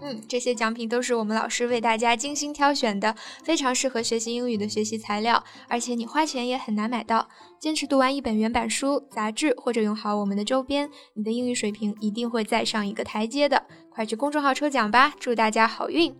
嗯，这些奖品都是我们老师为大家精心挑选的，非常适合学习英语的学习材料，而且你花钱也很难买到。坚持读完一本原版书、杂志，或者用好我们的周边，你的英语水平一定会再上一个台阶的。快去公众号抽奖吧，祝大家好运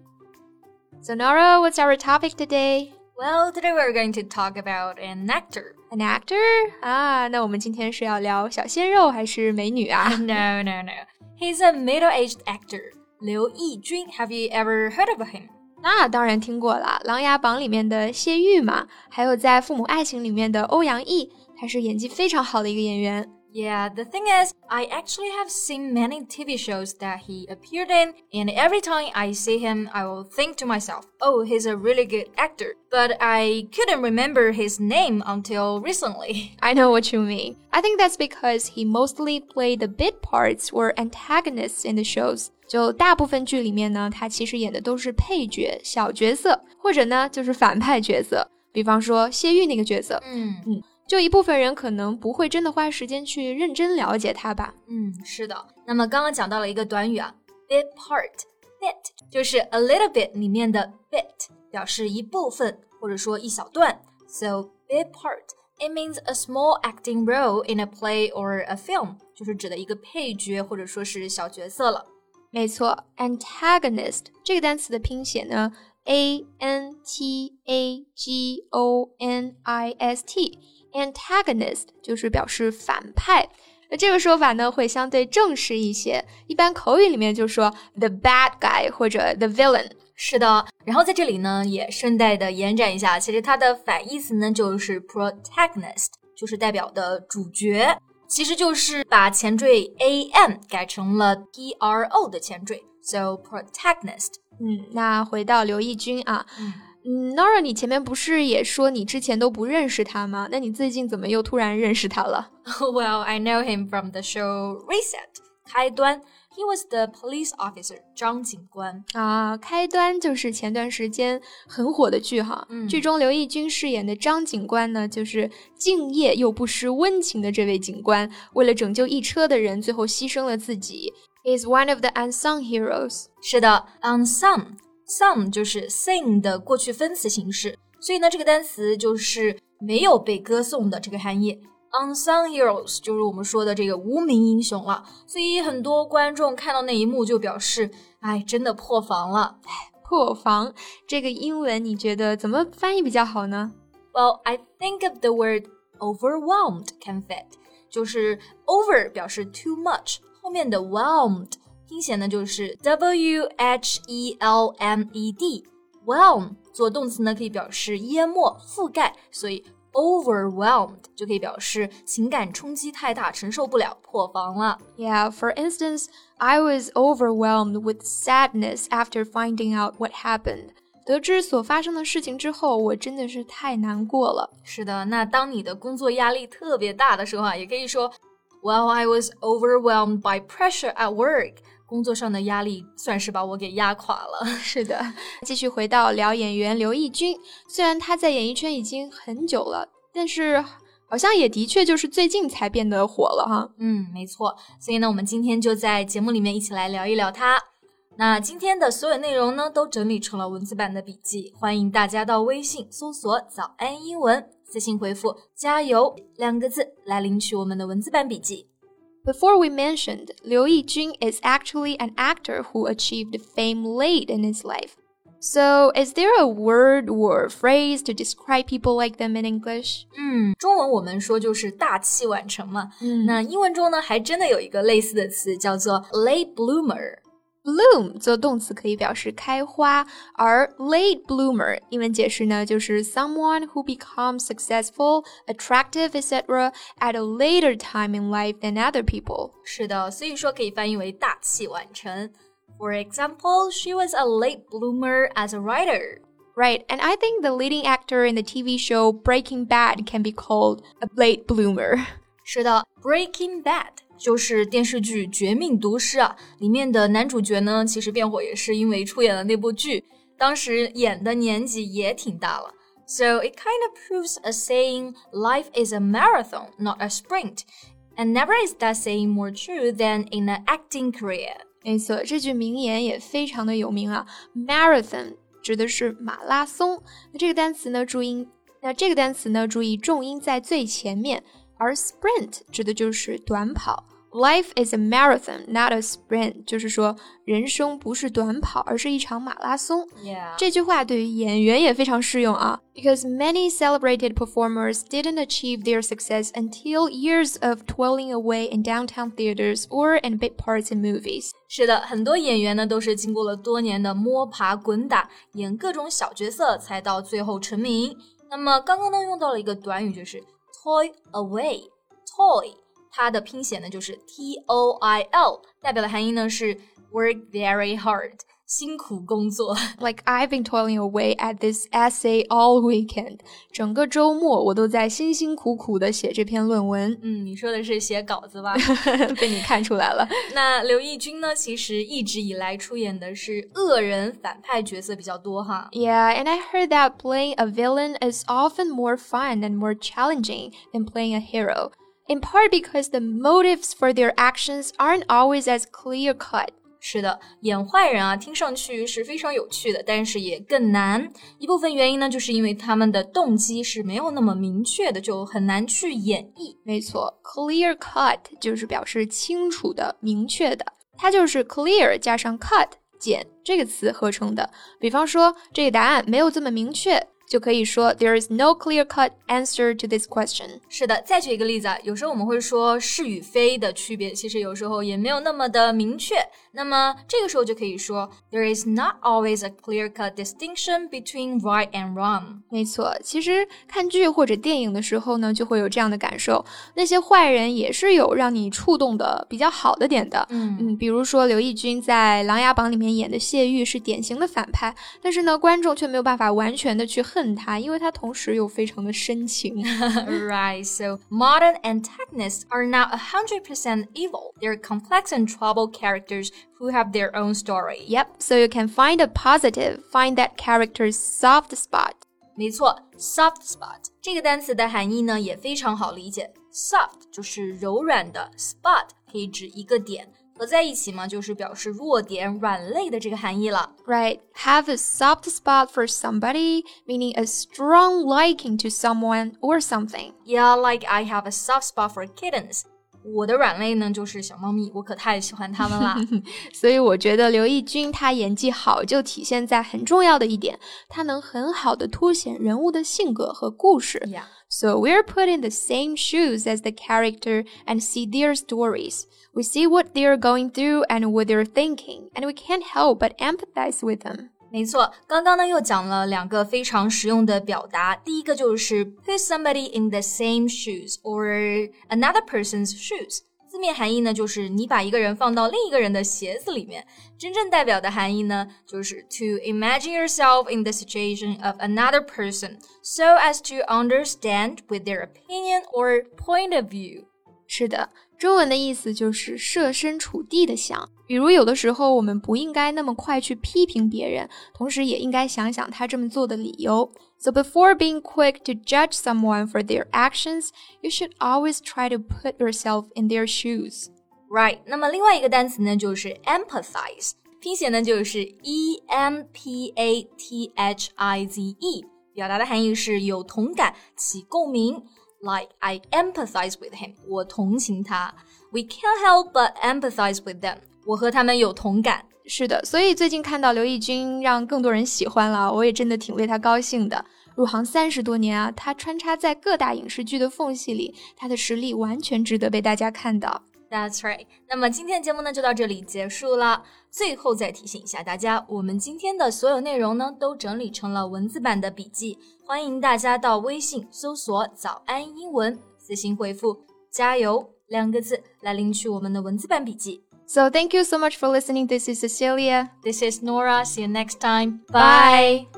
！So Nora, what's our topic today? Well, today we're going to talk about an actor. An actor? 啊，那我们今天是要聊小鲜肉还是美女啊？No, no, no. He's a middle-aged actor. 刘奕君，Have you ever heard of him？那当然听过了，《琅琊榜》里面的谢玉嘛，还有在《父母爱情》里面的欧阳毅，他是演技非常好的一个演员。Yeah, the thing is, I actually have seen many TV shows that he appeared in, and every time I see him, I will think to myself, oh, he's a really good actor. But I couldn't remember his name until recently. I know what you mean. I think that's because he mostly played the bit parts or antagonists in the shows. 就大部分剧里面呢，他其实演的都是配角、小角色，或者呢就是反派角色。比方说谢玉那个角色，嗯嗯。就一部分人可能不会真的花时间去认真了解他吧。嗯，是的。那么刚刚讲到了一个短语啊，bit part，bit 就是 a little bit 里面的 bit，表示一部分或者说一小段。So bit part it means a small acting role in a play or a film，就是指的一个配角或者说是小角色了。没错，antagonist 这个单词的拼写呢，a n t a g o n i s t。Antagonist 就是表示反派，那这个说法呢会相对正式一些，一般口语里面就说 the bad guy 或者 the villain。是的，然后在这里呢也顺带的延展一下，其实它的反义词呢就是 protagonist，就是代表的主角，其实就是把前缀 am 改成了 pro 的前缀，so protagonist。嗯，那回到刘奕君啊。嗯，Nora，你前面不是也说你之前都不认识他吗？那你最近怎么又突然认识他了？Well, I know him from the show Reset 开端。 He was the police officer 张警官啊。开端就是前段时间很火的剧哈。嗯，剧中刘奕君饰演的张警官呢，就是敬业又不失温情的这位警官，为了拯救一车的人，最后牺牲了自己。He is one of the unsung heroes。是的，unsung。Some 就是 sing 的过去分词形式，所以呢，这个单词就是没有被歌颂的这个含义。 Unsung heroes 就是我们说的这个无名英雄了。所以很多观众看到那一幕就表示，哎，真的破防了。破防这个英文你觉得怎么翻译比较好呢？Well, I think of the word overwhelmed can fit，就是 over 表示 too much，后面的 whelmed。拼写呢就是 W H E L M E D，whelm 做动词呢可以表示淹没、覆盖，所以 overwhelmed 就可以表示情感冲击太大，承受不了，破防了。Yeah, for instance, I was overwhelmed with sadness after finding out what happened. 得知所发生的事情之后，我真的是太难过了。是的，那当你的工作压力特别大的时候啊，也可以说，Well, I was overwhelmed by pressure at work. 工作上的压力算是把我给压垮了。是的，继续回到聊演员刘奕君，虽然他在演艺圈已经很久了，但是好像也的确就是最近才变得火了哈。嗯，没错。所以呢，我们今天就在节目里面一起来聊一聊他。那今天的所有内容呢，都整理成了文字版的笔记，欢迎大家到微信搜索“早安英文”，私信回复“加油”两个字来领取我们的文字版笔记。Before we mentioned, Liu Yijun is actually an actor who achieved fame late in his life. So, is there a word or phrase to describe people like them in English? 嗯，中文我们说就是大器晚成嘛。嗯，那英文中呢，还真的有一个类似的词叫做 late bloomer。 Bloom 做动词可以表示开花，而 late bloomer 英文解释呢就是 someone who becomes successful, attractive, etc. at a later time in life than other people。是的，所以说可以翻译为大器晚成。For example, she was a late bloomer as a writer. Right, and I think the leading actor in the TV show Breaking Bad can be called a late bloomer. 是的，《Breaking Bad》 就是电视剧《绝命毒师》啊，里面的男主角呢，其实变火也是因为出演了那部剧，当时演的年纪也挺大了。So it kind of proves a saying, life is a marathon, not a sprint. And never is that saying more true than in an acting career. 没错，这句名言也非常的有名啊。Marathon 指的是马拉松，那这个单词呢，注音，那这个单词呢，注意重音在最前面，而 sprint 指的就是短跑。Life is a marathon, not a sprint，就是说人生不是短跑，而是一场马拉松。Yeah. 这句话对于演员也非常适用啊，because many celebrated performers didn't achieve their success until years of toiling away in downtown theaters or in big parts in movies。是的，很多演员呢都是经过了多年的摸爬滚打，演各种小角色，才到最后成名。那么刚刚呢用到了一个短语，就是 Toy away，toy。它的拼写呢就是 T O I L，代表的含义呢是 work very hard，辛苦工作。Like I've been toiling away at this essay all weekend，整个周末我都在辛辛苦苦的写这篇论文。嗯，你说的是写稿子吧？被你看出来了。那刘奕君呢？其实一直以来出演的是恶人、反派角色比较多哈。Yeah, and I heard that playing a villain is often more fun and more challenging than playing a hero in part because the motives for their actions aren't always as clear cut. 是的，演坏人啊，听上去是非常有趣的，但是也更难。一部分原因呢，就是因为他们的动机是没有那么明确的，就很难去演绎。没错，clear cut 就是表示清楚的、明确的，它就是 clear 加上 cut 剪这个词合成的。比方说，这个答案没有这么明确。就可以说 there is no clear-cut answer to this question。是的，再举一个例子啊，有时候我们会说是与非的区别，其实有时候也没有那么的明确。那么这个时候就可以说 there is not always a clear-cut distinction between right and wrong。没错，其实看剧或者电影的时候呢，就会有这样的感受，那些坏人也是有让你触动的比较好的点的。嗯嗯，比如说刘奕君在《琅琊榜》里面演的谢玉是典型的反派，但是呢，观众却没有办法完全的去恨。恨他，因为他同时又非常的深情。right, so modern antagonists are not hundred percent evil. They're complex and troubled characters who have their own story. Yep, so you can find a positive, find that character's soft spot. 没错，soft spot 这个单词的含义呢也非常好理解。soft 就是柔软的，spot 可以指一个点。 合在一起嘛，就是表示弱点、软肋的这个含义了。Right, have a soft spot for somebody, meaning a strong liking to someone or something. Yeah, like I have a soft spot for kittens. 我的软肋呢就是小猫咪，我可太喜欢它们啦。所以我觉得刘奕君他演技好，就体现在很重要的一点，他能很好的凸显人物的性格和故事。Yeah. So we're put in the same shoes as the character and see their stories. We see what they're going through and what they're thinking, and we can't help but empathize with them. 没错，刚刚呢又讲了两个非常实用的表达。第一个就是 put somebody in the same shoes or another person's shoes。字面含义呢就是你把一个人放到另一个人的鞋子里面。真正代表的含义呢就是 to imagine yourself in the situation of another person so as to understand with their opinion or point of view。是的。中文的意思就是设身处地的想，比如有的时候我们不应该那么快去批评别人，同时也应该想想他这么做的理由。So before being quick to judge someone for their actions, you should always try to put yourself in their shoes. Right？那么另外一个单词呢，就是 empathize，拼写呢就是 e m p a t h i z e，表达的含义是有同感、起共鸣。 Like I empathize with him，我同情他。We can't help but empathize with them，我和他们有同感。是的，所以最近看到刘奕君让更多人喜欢了，我也真的挺为他高兴的。入行三十多年啊，他穿插在各大影视剧的缝隙里，他的实力完全值得被大家看到。That's right。那么今天的节目呢就到这里结束了。最后再提醒一下大家，我们今天的所有内容呢都整理成了文字版的笔记，欢迎大家到微信搜索“早安英文”，私信回复“加油”两个字来领取我们的文字版笔记。So thank you so much for listening. This is Cecilia. This is Nora. See you next time. Bye. Bye.